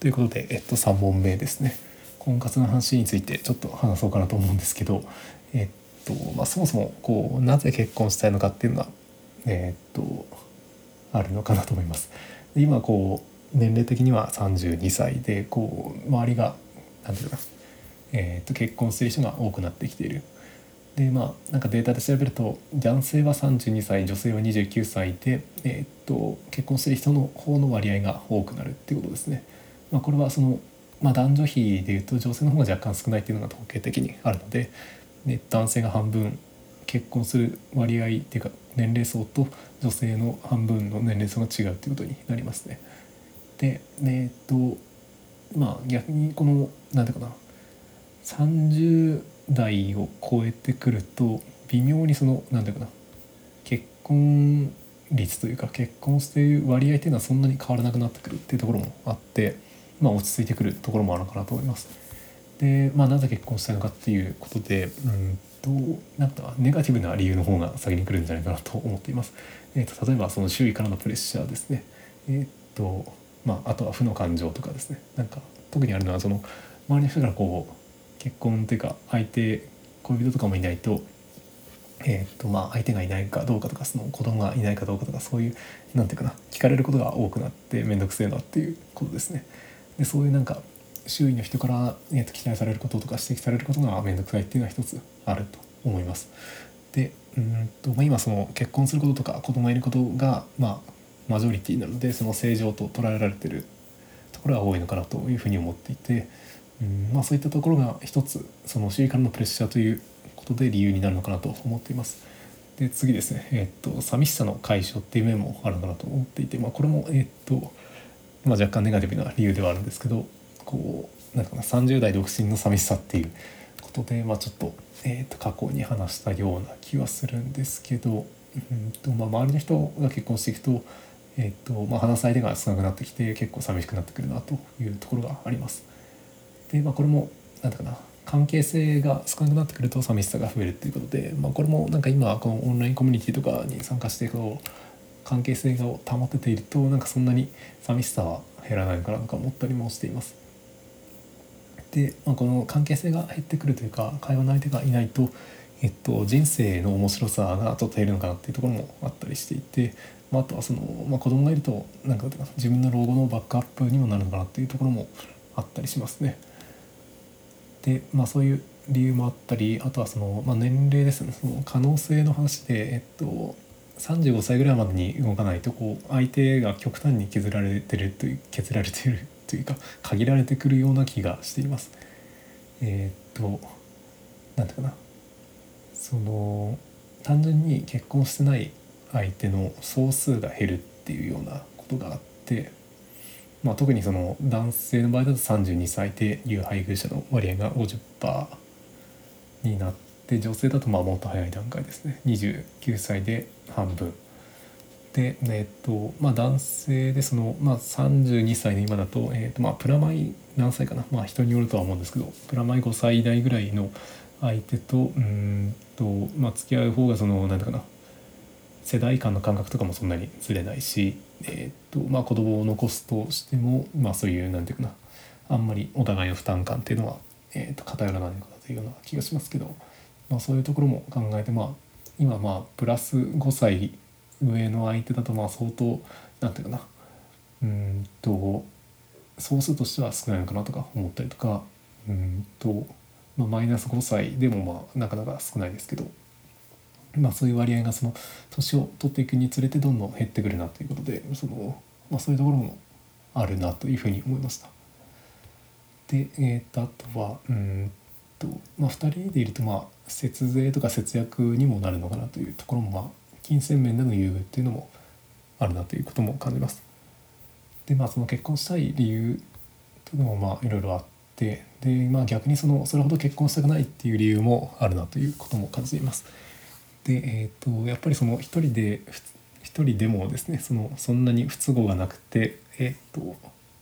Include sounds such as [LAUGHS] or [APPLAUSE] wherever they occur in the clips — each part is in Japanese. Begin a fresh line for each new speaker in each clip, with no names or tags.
ということで、えっと、3問目ですね婚活の話についてちょっと話そうかなと思うんですけど、えっとまあ、そもそもこうなぜ結婚したいのかっていうのが、えっと、あるのかなと思います。今こう年齢的には32歳でこう周りが何て言うかな、えっと結婚する人が多くなってきている。でまあなんかデータで調べると男性は32歳女性は29歳で、えー、と結婚する人の方の割合が多くなるっていうことですね。まあ、これはその、まあ、男女比でいうと女性の方が若干少ないっていうのが統計的にあるのでで男性が半分結婚する割合っていうか年齢層と女性の半分の年齢層が違うっていうことになりますね。でえ、っとまあ逆にこの何ていうかな30代を超えてくると微妙にその何ていうかな結婚率というか結婚している割合っていうのはそんなに変わらなくなってくるっていうところもあって、まあ、落ち着いてくるところもあるのかなと思います。で、まあ、なぜ結婚したのかっていうことでうんとなんかネガティブな理由の方が先に来るんじゃないかなと思っています。えーと、例えばその周囲からのプレッシャーですね。えっ、ー、とまあ、あとは負の感情とかですねなんか特にあるのはその周りの人からこう結婚というか相手恋人とかもいないと,、えーとまあ、相手がいないかどうかとかその子供がいないかどうかとかそういうなんていうかな聞かれることが多くなって面倒くせえなっていうことですね。でそういうなんか周囲の人から、えー、と期待されることとか指摘されることが面倒くさいっていうのは一つあると思います。でうんと、まあ、今その結婚することとか子供がいることが、まあ、マジョリティなのでその正常と捉えられてるところが多いのかなというふうに思っていて。うんまあ、そういったところが一つその周囲からのプレッシャーということで理由になるのかなと思っています。で次ですね、えー、っと寂しさの解消っていう面もあるのかなと思っていて、まあ、これも、えー、っとまあ、若干ネガティブな理由ではあるんですけどこうなんかな30代独身の寂しさっていうことで、まあ、ちょっと,、えー、と過去に話したような気はするんですけど、うんとまあ、周りの人が結婚していくと,、えーとまあ、話す相手が少なくなってきて結構寂しくなってくるなというところがあります。で、まあ、これも何だかな関係性が少なくなってくると寂しさが増えるっていうことで、まあ、これもなんか今このオンラインコミュニティとかに参加してこう関係性が保てているとなんかそんなに寂しさは減らないのかなとか思ったりもしています。で、まあ、この関係性が減ってくるというか会話の相手がいないと、えっと、人生の面白さがちょっと減るのかなっていうところもあったりしていて、まあ、あとはその、まあ、子供がいるとなんか自分の老後のバックアップにもなるのかなっていうところもあったりしますね。で、まあ、そういう理由もあったりあとはその、まあ、年齢ですねその可能性の話で、えっと、35歳ぐらいまでに動かないとこう相手が極端に削られてるという削られてるというか [LAUGHS] 限られてくるような気がしています。えー、っと何ていうかなその単純に結婚してない相手の総数が減るっていうようなことがあってまあ、特にその男性の場合だと32歳でいう配偶者の割合が50%になってで女性だとまあもっと早い段階ですね。29歳で半分。で、えっとまあ、男性でその、まあ、32歳の今だと,、えっとまあ、プラマイ何歳かな、まあ、人によるとは思うんですけどプラマイ5歳代ぐらいの相手とうんと、まあ、付き合う方がその何だかな。世代間の感覚とかもそんなにずれないしえーとまあ、子供を残すとしても、まあ、そういうなんていうかな。あんまりお互いの負担感っていうのは、えー、と偏らないのかなというような気がしますけど、まあ、そういうところも考えて、まあ、今まあプラス5歳上の相手だとまあ相当なんていうかな。うんと総数としては少ないのかなとか思ったりとか。うんと、まあ、マイナス5歳でもまあなかなか少ないですけど。まあ、そういう割合がその年を取っていくにつれてどんどん減ってくるなということでその、まあ、そういうところもあるなというふうに思いました。で、えー、とあとはうんと、まあ、2人でいるとまあ節税とか節約にもなるのかなというところもまあ金銭面での優遇っていうのもあるなということも感じます。でまあその結婚したい理由というのもまあいろいろあってで、まあ、逆にそのそれほど結婚したくないっていう理由もあるなということも感じています。で、えーと、やっぱりその一人で一人でもですねそのそんなに不都合がなくて、えーと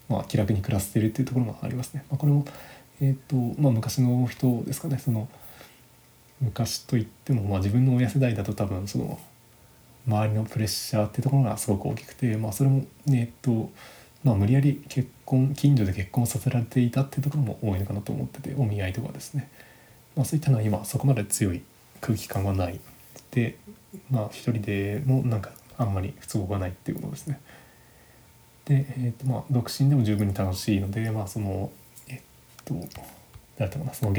まあ、気楽に暮らせてるっていうところもありますね。まあ、これも、えーとまあ、昔の人ですかねその昔といっても、まあ、自分の親世代だと多分その周りのプレッシャーっていうところがすごく大きくて、まあ、それも、えーとまあ、無理やり結婚近所で結婚させられていたっていうところも多いのかなと思っててお見合いとかですね、まあ、そういったのは今そこまで強い空気感はないでまあ一人でもなんかあんまり不都合がないっていうことですね。で、えーとまあ、独身でも十分に楽しいので、まあ、そのえっと誰だったかなその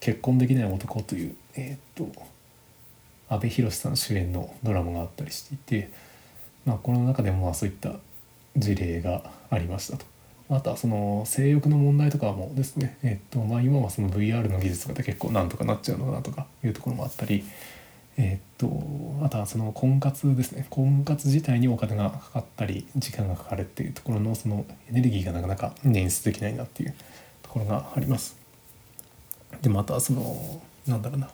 結婚できない男という、えっと阿部寛さん主演のドラマがあったりしていて、まあ、この中でもまあそういった事例がありましたと。あとはその性欲の問題とかもですね、えっとまあ、今はその VR の技術とかで結構なんとかなっちゃうのかなとかいうところもあったり、えっとあとはその婚活ですね婚活自体にお金がかかったり時間がかかるっていうところのそのエネルギーがなかなか捻出できないなっていうところがあります。でまたそのなんだろうな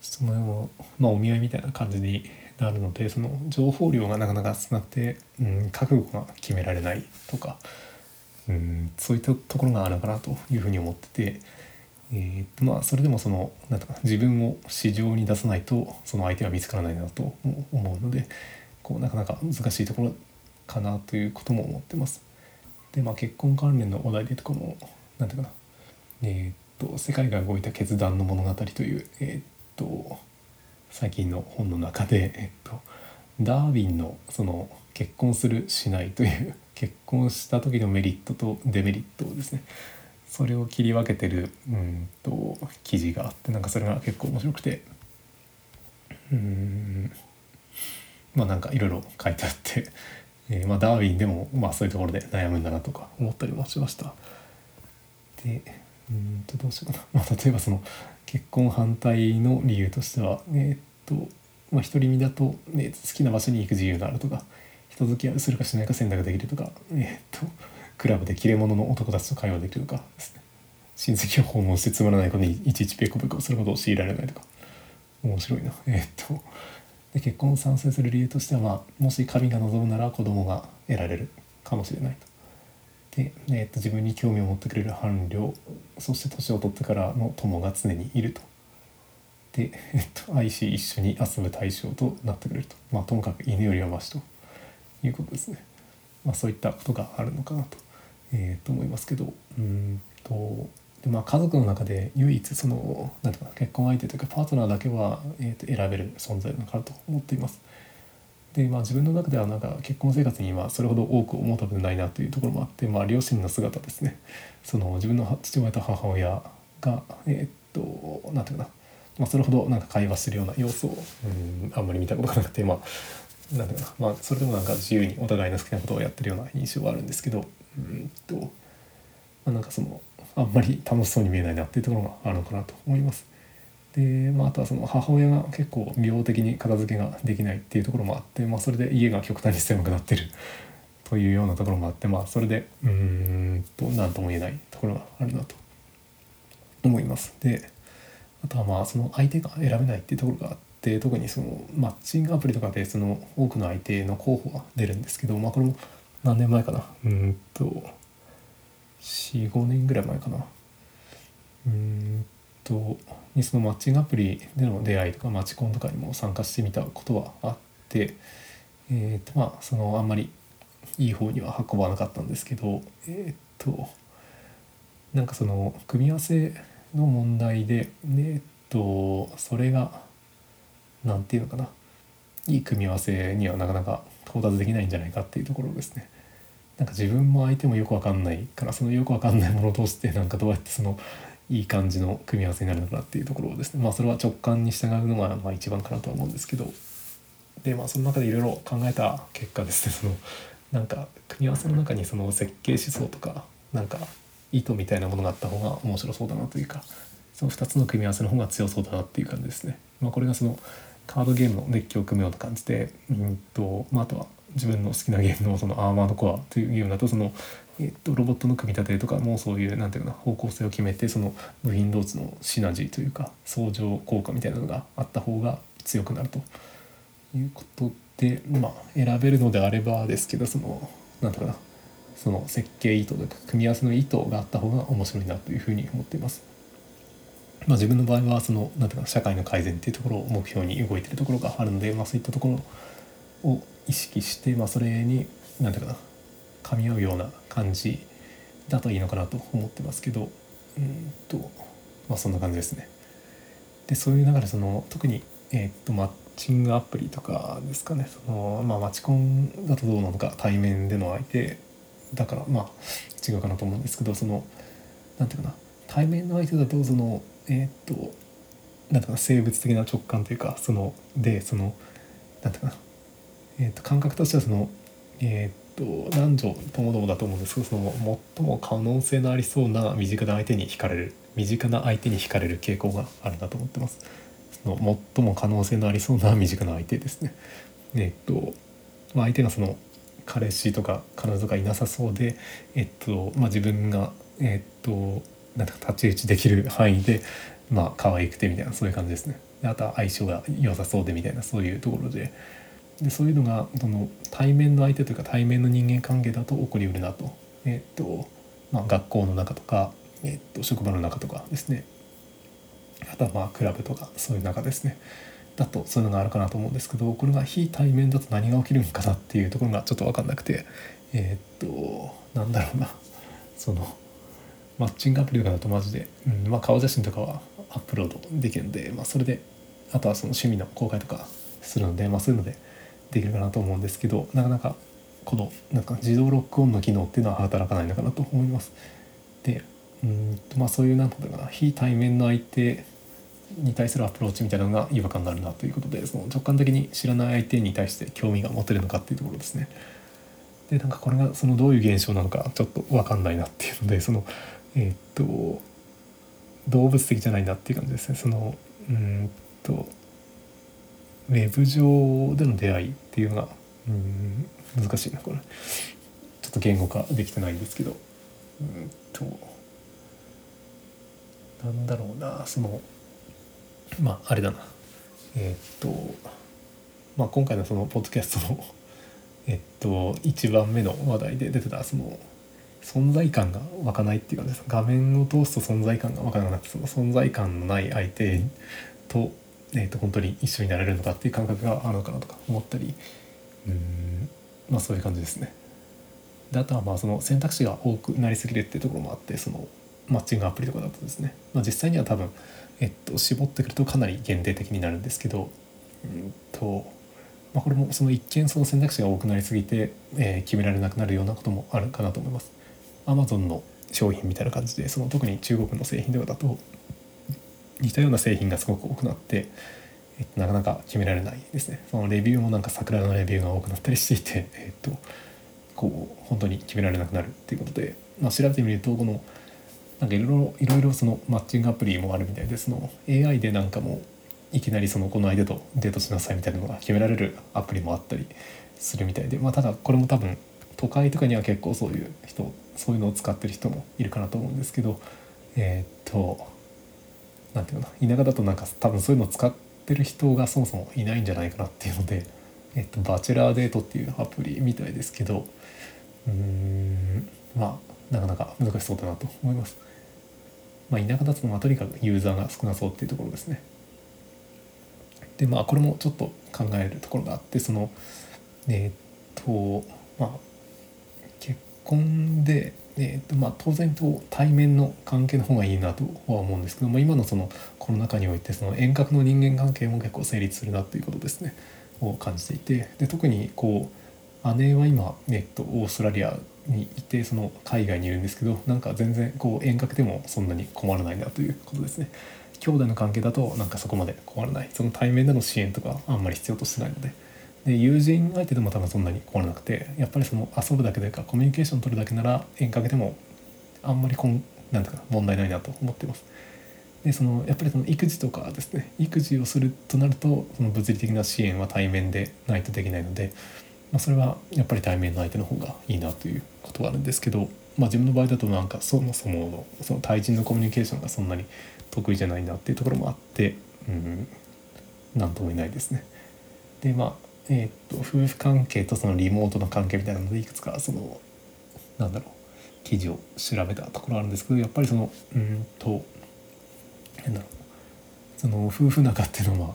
そのまあお見合いみたいな感じになるのでその情報量がなかなか少なくて、うん、覚悟が決められないとか、うん、そういったところがあるのかなというふうに思ってて、えー、まあそれでもそのなんとか自分を市場に出さないとその相手は見つからないなと思うのでこうなかなか難しいところかなということも思ってます。でまあ結婚関連の話題でとかも何ていうかなえー、っと「世界が動いた決断の物語」というえ、っと最近の本の中で、えっと、ダーウィンのその結婚するしないという [LAUGHS] 結婚した時のメリットとデメリットをですねそれを切り分けてるうんと記事があってなんかそれが結構面白くてうんまあなんかいろいろ書いてあって、えー、まあ、ダーウィンでもまあそういうところで悩むんだなとか思ったりもしました。でうんとどうしようかな、[LAUGHS] まあ、例えばその結婚反対の理由としてはえー、っとまあ独り身だと、ね、好きな場所に行く自由があるとか人付き合いするかしないか選択できるとかえー、っとクラブで切れ者の男たちと会話できるとかですね親戚を訪問してつまらないことにいちいちペコペコすることを強いられないとか面白いな。えー、っとで結婚を賛成する理由としては、まあ、もし神が望むなら子供が得られるかもしれないと。で、えー、と自分に興味を持ってくれる伴侶そして年を取ってからの友が常にいると。で、えっと、愛し一緒に遊ぶ対象となってくれると。まあ、ともかく犬よりはましということですね。まあ、そういったことがあるのかなと,、えー、と思いますけどうんとで、まあ、家族の中で唯一そのなんていうか結婚相手というかパートナーだけは、えー、と選べる存在なのかなと思っています。でまあ、自分の中ではなんか結婚生活にはそれほど多く思ったことないなというところもあって、まあ、両親の姿ですね。その自分の父親と母親がえー、っと何て言うかな、まあ、それほどなんか会話してるような様子をうんあんまり見たことがなくてまあなんだかな。まあそれでもなんか自由にお互いの好きなことをやってるような印象はあるんですけどうんと、まあ、なんかそのあんまり楽しそうに見えないなっていうところがあるのかなと思います。で、まあ、あとはその母親が結構病的に片付けができないっていうところもあって、まあ、それで家が極端に狭くなってる [LAUGHS] というようなところもあって、まあ、それでうんと何とも言えないところがあるなと思います。であとはまあその相手が選べないっていうところがあって特にそのマッチングアプリとかでその多くの相手の候補が出るんですけど、まあ、これも何年前かな？うんと45年ぐらい前かなうんとにそのマッチングアプリでの出会いとかマチコンとかにも参加してみたことはあって、えーとまあ、そのあんまりいい方には運ばなかったんですけどえっ、となんかその組み合わせの問題でえっ、とそれが何て言うのかないい組み合わせにはなかなか到達できないんじゃないかっていうところですね。なんか自分も相手もよくわかんないからそのよくわかんないものを通してなんかどうやってそのいい感じの組み合わせになるのかなっていうところですね。まあそれは直感に従うのがまあ一番かなとは思うんですけど。でまあその中でいろいろ考えた結果ですね。[LAUGHS] そのなんか組み合わせの中にその設計思想とかなんか意図みたいなものがあった方が面白そうだなというかその2つの組み合わせの方が強そうだなっていう感じですね。まあ、これがそのカードゲームのデッキを組むような感じでうんと、まあ、あとは自分の好きなゲームのそのアーマードコアというゲームだとそのえっと、ロボットの組み立てとかもそういうなんていうかな方向性を決めてその部品同士のシナジーというか相乗効果みたいなのがあった方が強くなるということでまあ選べるのであればですけどそのなんていうかなその設計意図というか組み合わせの意図があった方が面白いなというふうに思っています。まあ、自分の場合はそのなんていうか社会の改善っていうところを目標に動いてるところがあるので、まあ、そういったところを意識して、まあ、それになんていうかな噛み合うような感じだといいのかなと思ってますけどうんとまあそんな感じですね。でそういう中でその特に、えー、っとマッチングアプリとかですかねその、まあ、マチコンだとどうなのか対面での相手だからまあ違うかなと思うんですけどその何て言うかな対面の相手だとそのえー、っとなんていうか生物的な直感というかそのでそのなんていうかな、えー、っと感覚としてはそのえー、っと男女ともどもだと思うんですけどその最も可能性のありそうな身近な相手に惹かれる身近な相手に惹かれる傾向があるなと思ってます。その最も可能性のありそうな身近な相手ですね。えっと、まあ、相手がその彼氏とか彼女がいなさそうで、えっとまあ、自分が、えっと、なんか太刀打ちできる範囲で、まあ可愛くてみたいなそういう感じですね。であとは相性が良さそうでみたいなそういうところででそういうのがその対面の相手というか対面の人間関係だと起こりうるなと,、えっとまあ、学校の中とか、えっと、職場の中とかですね。あとはまあクラブとかそういう中ですね。だとそういうのがあるかなと思うんですけどこれが非対面だと何が起きるんかなっていうところがちょっと分かんなくて。えー、っとなんだろうな。そのマッチングアプリとかだとマジで、うんまあ、顔写真とかはアップロードできるんで、まあ、それであとはその趣味の公開とかするので、まあ、そういうのでできるかなと思うんですけどなかなかこのなんか自動ロックオンの機能っていうのは働かないのかなと思います。でうんとまあそういうなんていうかな非対面の相手に対するアプローチみたいなのが違和感があるなということでその直感的に知らない相手に対して興味が持てるのかっていうところですね。でなんかこれがそのどういう現象なのかちょっと分かんないなっていうのでそのえー、っと動物的じゃないなっていう感じですね。そのうんとウェブ上での出会いっていうのがうん難しいなこれ。ちょっと言語化できてないんですけど。うんとなんだろうなそのまああれだな。えー、っとまあ今回のそのポッドキャストのえっと1番目の話題で出てたその存在感が湧かないっていうかです画面を通すと存在感が湧かなくてその存在感のない相手と,、えー、と本当に一緒になれるのかっていう感覚があるのかなとか思ったりうんまあそういう感じですね。であとはまあその選択肢が多くなりすぎるっていうところもあってそのマッチングアプリとかだとですね、まあ、実際には多分、えっと、絞ってくるとかなり限定的になるんですけど、うんとまあ、これもその一見その選択肢が多くなりすぎて、えー、決められなくなるようなこともあるかなと思います。アマゾンの商品みたいな感じでその特に中国の製品とかだと似たような製品がすごく多くなって、えっと、なかなか決められないですね。そのレビューもなんか桜のレビューが多くなったりしていて、[LAUGHS] えっと、こう本当に決められなくなるっていうことで、まあ、調べてみるとこのなんかいろいろいろいろそのマッチングアプリもあるみたいでその AI でなんかもいきなりそのこの相手とデートしなさいみたいなのが決められるアプリもあったりするみたいで、まあ、ただこれも多分都会とかには結構そういう人そういうのを使ってる人もいるかなと思うんですけどえー、っと何て言うかな田舎だとなんか多分そういうのを使ってる人がそもそもいないんじゃないかなっていうので、えっと、バチェラーデートっていうアプリみたいですけどうーんまあなかなか難しそうだなと思います。まあ、田舎だとまあとにかくユーザーが少なそうっていうところですね。でまあこれもちょっと考えるところがあってそのえっ、とまあ結婚で、えーとまあ、当然と対面の関係の方がいいなとは思うんですけど、まあ、今のそのコロナ禍においてその遠隔の人間関係も結構成立するなということですね。を感じていてで特にこう姉は今、えっと、オーストラリアにいてその海外にいるんですけどなんか全然こう遠隔でもそんなに困らないなということですね。兄弟の関係だとなんかそこまで困らない。その対面での支援とかあんまり必要としてないので。で友人相手でも多分そんなに困らなくてやっぱりその遊ぶだけでかコミュニケーション取るだけなら遠隔でもあんまりこんなんていうか問題ないなと思ってますでそのやっぱりその育児とかですね育児をするとなるとその物理的な支援は対面でないとできないのでまあ、それはやっぱり対面の相手の方がいいなということがあるんですけど、まあ、自分の場合だとなんかそもそものその対人のコミュニケーションがそんなに得意じゃないなっていうところもあってうん何とも言えないですね。でまあえー、っと夫婦関係とそのリモートの関係みたいなのでいくつかそのなんだろう記事を調べたところあるんですけどやっぱりそのうんとなんだろうその夫婦仲っていうのは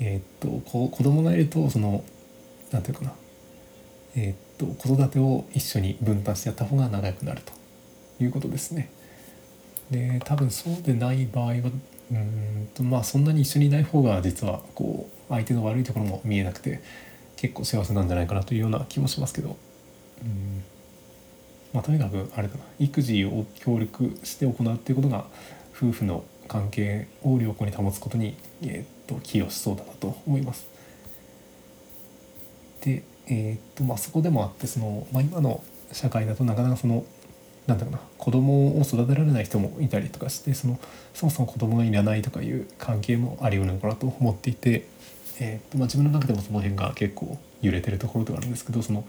えー、っと子供がいるとそのなんていうかなえー、っと子育てを一緒に分担してやった方が仲良くなるということですね。で多分そうでない場合はうんとまあそんなに一緒にいない方が実はこう相手の悪いところも見えなくて結構幸せなんじゃないかなというような気もしますけど。うん。まあとにかくあれだな。育児を協力して行うっていうことが夫婦の関係を良好に保つことに、えー、と寄与しそうだなと思います。で、えーとまあ、そこでもあってその、まあ、今の社会だとなかなかそのなんだろうな子供を育てられない人もいたりとかしてそのそもそも子供がいらないとかいう関係もあり得るのかなと思っていて、えーとまあ、自分の中でもその辺が結構揺れてるところではあるんですけどその、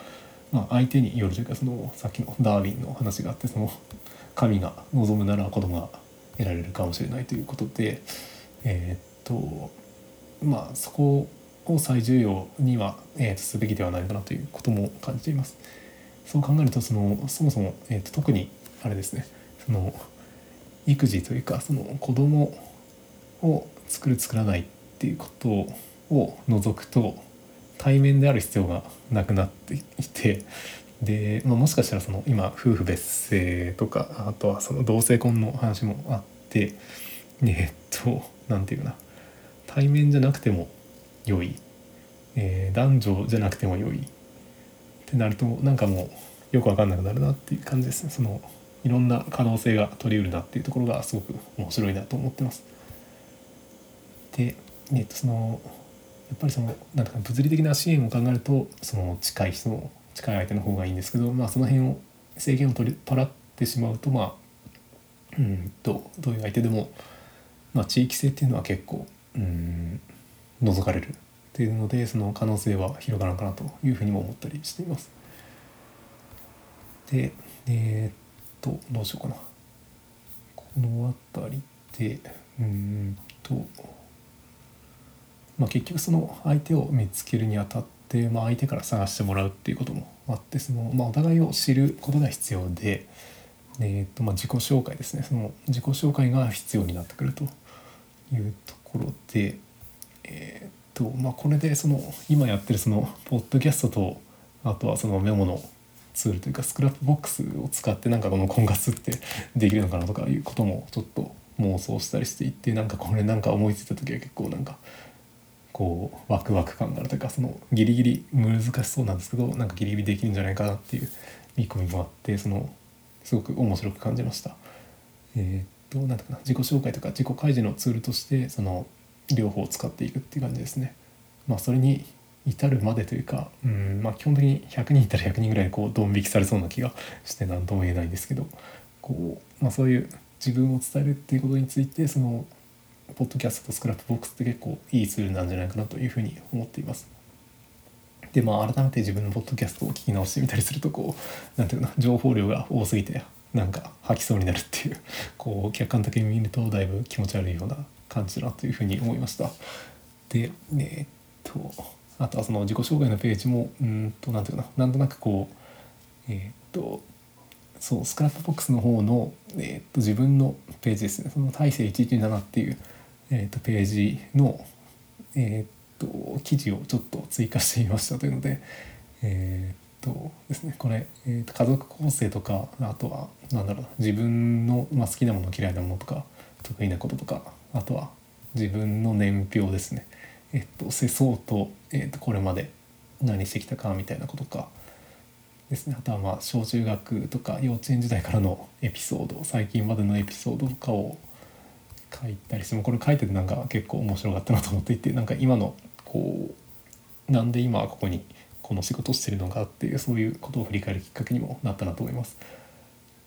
まあ、相手によるというかそのさっきのダーウィンの話があってその神が望むなら子供が得られるかもしれないということでえっ、とまあそこを最重要には、えー、とすべきではないかなということも感じています。そう考えるとそのそもそも、えーと、特にあれですねその育児というかその子供を作る作らないっていうことをを除くと対面である必要がなくなっていてで、まあ、もしかしたらその今夫婦別姓とかあとはその同性婚の話もあってえっと何て言うな。対面じゃなくても良い、えー、男女じゃなくても良い。ってなるとなんかもうよく分かんなくなるなっていう感じですね。そのいろんな可能性が取りうるなっていうところがすごく面白いなと思ってます。で、えっと、そのっぱりそのなんか物理的な支援を考えるとその近い人の近い相手の方がいいんですけど、まあ、その辺を制限を取り取らってしまうとまあうんとどういう相手でも、まあ、地域性っていうのは結構うん除かれるっていうのでその可能性は広がらんかなというふうにも思ったりしています。でえー、っとどうしようかな。この辺りでうんと、まあ、結局その相手を見つけるにあたって、まあ、相手から探してもらうっていうこともあってその、まあ、お互いを知ることが必要で。えーとまあ、自己紹介ですねその自己紹介が必要になってくるというところで、えとまあ、これでその今やってるそのポッドキャストとあとはそのメモのツールというか Scrapbox を使ってなんかこの婚活ってできるのかなとかいうこともちょっと妄想したりしていてなんかこれなんか思いついた時は結構なんかこうワクワク感があるというかそのギリギリ難しそうなんですけどなんかギリギリできるんじゃないかなっていう見込みもあってそのすごく面白く感じました。えー、っとなんだかな自己紹介とか自己開示のツールとしてその両方使っていくっていう感じですね。まあ、それに至るまでというか、うんまあ、基本的に100人いたら100人ぐらいこうドン引きされそうな気がして何とも言えないんですけどこう、まあ、そういう自分を伝えるっていうことについてそのポッドキャストと Scrapbox って結構いいツールなんじゃないかなというふうに思っています。でまあ改めて自分のポッドキャストを聞き直してみたりするとこう何ていうかな情報量が多すぎてなんか吐きそうになるっていうこう客観的に見るとだいぶ気持ち悪いような感じだなというふうに思いました。[LAUGHS] で、えー、っとあとはその自己紹介のページもうんとなんていうかななんとなくこうえー、っとそうスクラップボックスの方の、えー、っと自分のページですねその大勢117っていう、えー、っとページの、えっと記事をちょっと追加してみましたというので、えっとですねこれ、えー、と家族構成とかあとはなんだろう自分の、まあ、好きなもの嫌いなものとか得意なこととかあとは自分の年表ですね。えっと世相と,、えっとこれまで何してきたかみたいなことかですね。あとはまあ小中学とか幼稚園時代からのエピソード最近までのエピソードとかを書いたりしてもこれ書いててなんか結構面白かったなと思っていてなんか今のこうなんで今ここにこの仕事をしてるのかっていうそういうことを振り返るきっかけにもなったなと思います。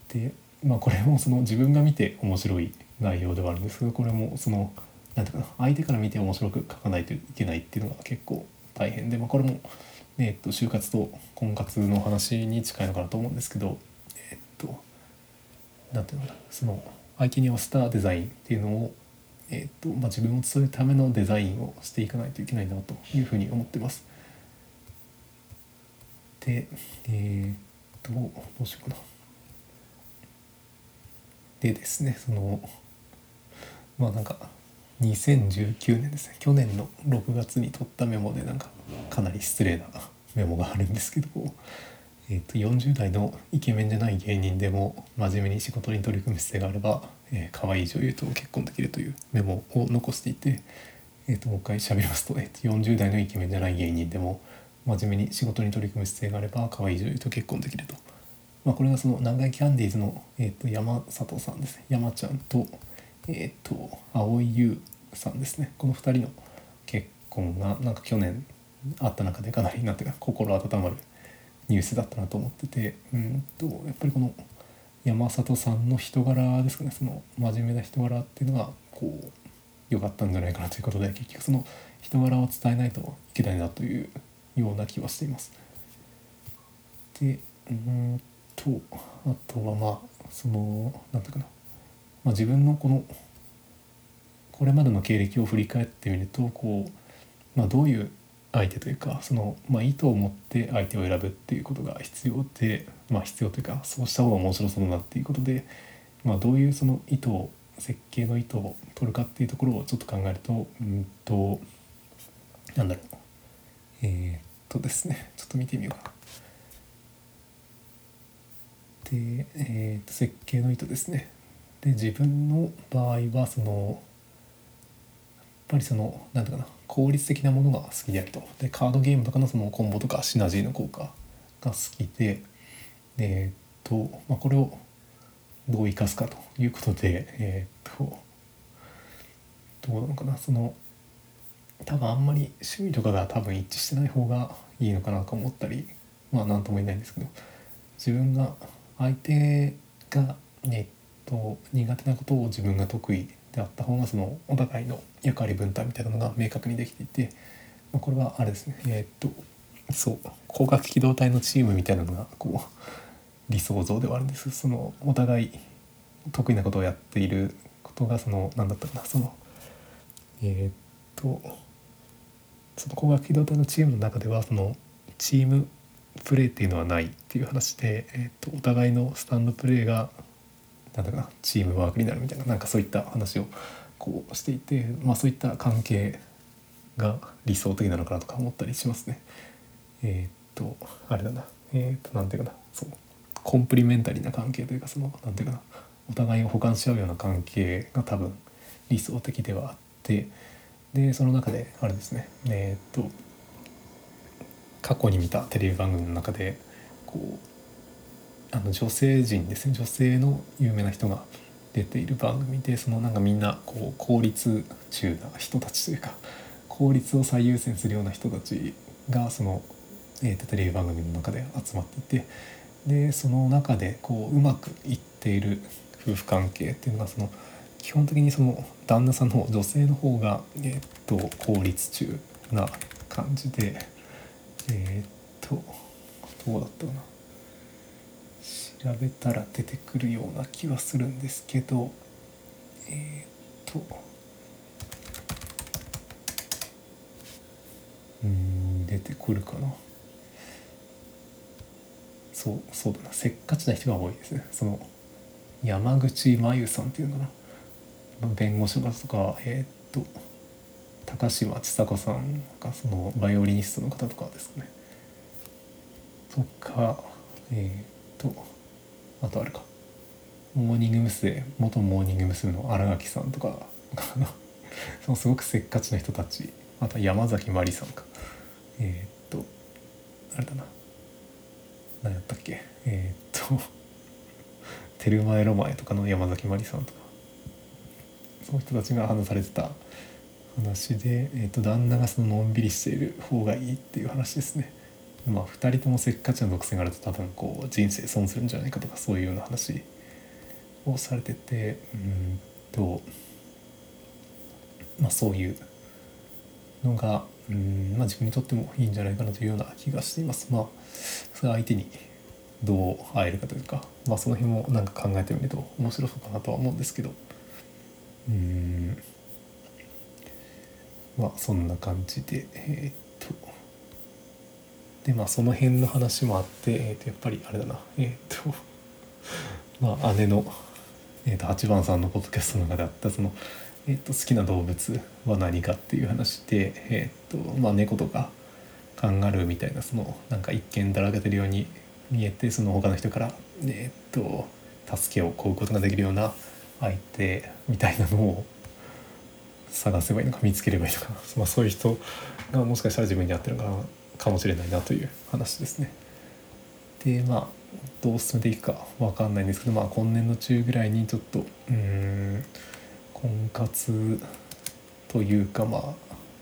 でまあこれもその自分が見て面白い内容ではあるんですけどこれもその何ていうかな相手から見て面白く書かないといけないっていうのが結構大変で、まあ、これも、えっと就活と婚活の話に近いのかなと思うんですけどえっと何ていうのかなその相手に合わせたデザインっていうのを、えっとまあ、自分を伝えるためのデザインをしていかないといけないなというふうに思ってます。でえー、っとどうしようかな。でですねそのまあなんか2019年ですね去年の6月に撮ったメモでなんかかなり失礼なメモがあるんですけどえー、と40代のイケメンじゃない芸人でも真面目に仕事に取り組む姿勢があれば、えー、可愛い女優と結婚できるというメモを残していて、えー、ともう一回喋りますと,、えー、と40代のイケメンじゃない芸人でも真面目に仕事に取り組む姿勢があれば可愛い女優と結婚できると、まあ、これがその長井キャンディーズの、えー、と山里さんですね。山ちゃんと,、えー、と蒼井優さんですね。この2人の結婚がなんか去年あった中でかなりなんていうか心温まるニュースだったなと思っててうんとやっぱりこの山里さんの人柄ですかねその真面目な人柄っていうのがこう良かったんじゃないかなということで結局その人柄を伝えないといけないなというような気はしています。でうんとあとはまあその何ていうかな、まあ、自分のこのこれまでの経歴を振り返ってみるとこう、まあ、どういう相手というかその、まあ、意図を持って相手を選ぶっていうことが必要で、まあ、必要というかそうした方が面白そうだなっていうことで、まあ、どういうその意図を設計の意図を取るかっていうところをちょっと考えるとうんとなんだろうえー、っとですね [LAUGHS] ちょっと見てみようかな。で、えー、っと設計の意図ですね。で自分の場合はそのぱりその何ていうかな効率的なものが好きであると。でカードゲームとかのそのコンボとかシナジーの効果が好きで。え、っと、まあ、これをどう生かすかということでえー、っとどうなのかな。その多分あんまり趣味とかが多分一致してない方がいいのかなと思ったりまあ何とも言えないんですけど。自分が相手がえっと苦手なことを自分が得意であった方がそのお互いの役割分担みたいなのが明確にできていて、まあ、これはあれですねえー、っとそう光学機動隊のチームみたいなのがこう理想像ではあるんです。そのお互い得意なことをやっていることがその何だったかなそのえー、っとその光学機動隊のチームの中ではそのチームプレーっていうのはないっていう話で、えー、とお互いのスタンドプレーがなんだかなチームワークになるみたいななんかそういった話をこうしていて、まあ、そういった関係が理想的なのかなとか思ったりしますね。えっ、とあれだ。なえっ、となんていうかな。そう。コンプリメンタリーな関係というかそのなんていうかな。お互いを補完し合うような関係が多分理想的ではあってでその中であれですね。えっ、と過去に見たテレビ番組の中でこうあの女性陣ですね。女性の有名な人が出ている番組でそのなんかみんなこう効率中な人たちというか効率を最優先するような人たちがその、えー、とテレビ番組の中で集まっていてでその中でこううまくいっている夫婦関係っていうのがその基本的にその旦那さんの女性の方が、えー、と効率中な感じでえっ、とどうだったかな。調べたら出てくるような気はするんですけどえっ、と。うん出てくるかな。そうそうだな。せっかちな人が多いですね。その山口真由さんっていうのかな。弁護士の方とかえっ、と高嶋ちさ子さんがそのバイオリニストの方とかですかね。とかえっ、と。あとあれか。モーニング娘。元モーニング娘。の新垣さんとか。[LAUGHS] そのすごくせっかちな人たち。あと山崎まりさんか。えー、っとあれだな。何やったっけ。えー、っと「テルマエロマエ」とかの山崎まりさんとか。その人たちが話されてた。話で、えー、と旦那がそののんびりしている方がいいっていう話ですね。まあ、2人ともせっかちな独占があると多分こう人生損するんじゃないかとかそういうような話をされててうんと、まあ、そういうのがうん、まあ、自分にとってもいいんじゃないかなというような気がしています。まあ、それ相手にどう会えるかというか、まあ、その辺もなんか考えてみると面白そうかなとは思うんですけどうんまあそんな感じでえー、っとでまあその辺の話もあって、えー、とやっぱりあれだな。えっ、ー、とまあ姉の、えー、と8番さんのポッドキャストの中であったその、えー、と好きな動物は何かっていう話で、えーとまあ、猫とかカンガルーみたいなそのなんか一見だらけてるように見えてその他の人からえっと助けを請うことができるような相手みたいなのを探せばいいのか見つければいいのか。まあ、そういう人がもしかしたら自分に合ってるのかな。かもしれないなという話ですね。でまあどう進めていくか分かんないんですけど、まあ、今年度中ぐらいにちょっとうん婚活というか、まあ、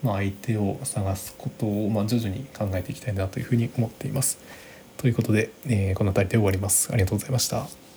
まあ相手を探すことを、まあ、徐々に考えていきたいなというふうに思っています。ということで、えー、この辺りで終わります。ありがとうございました。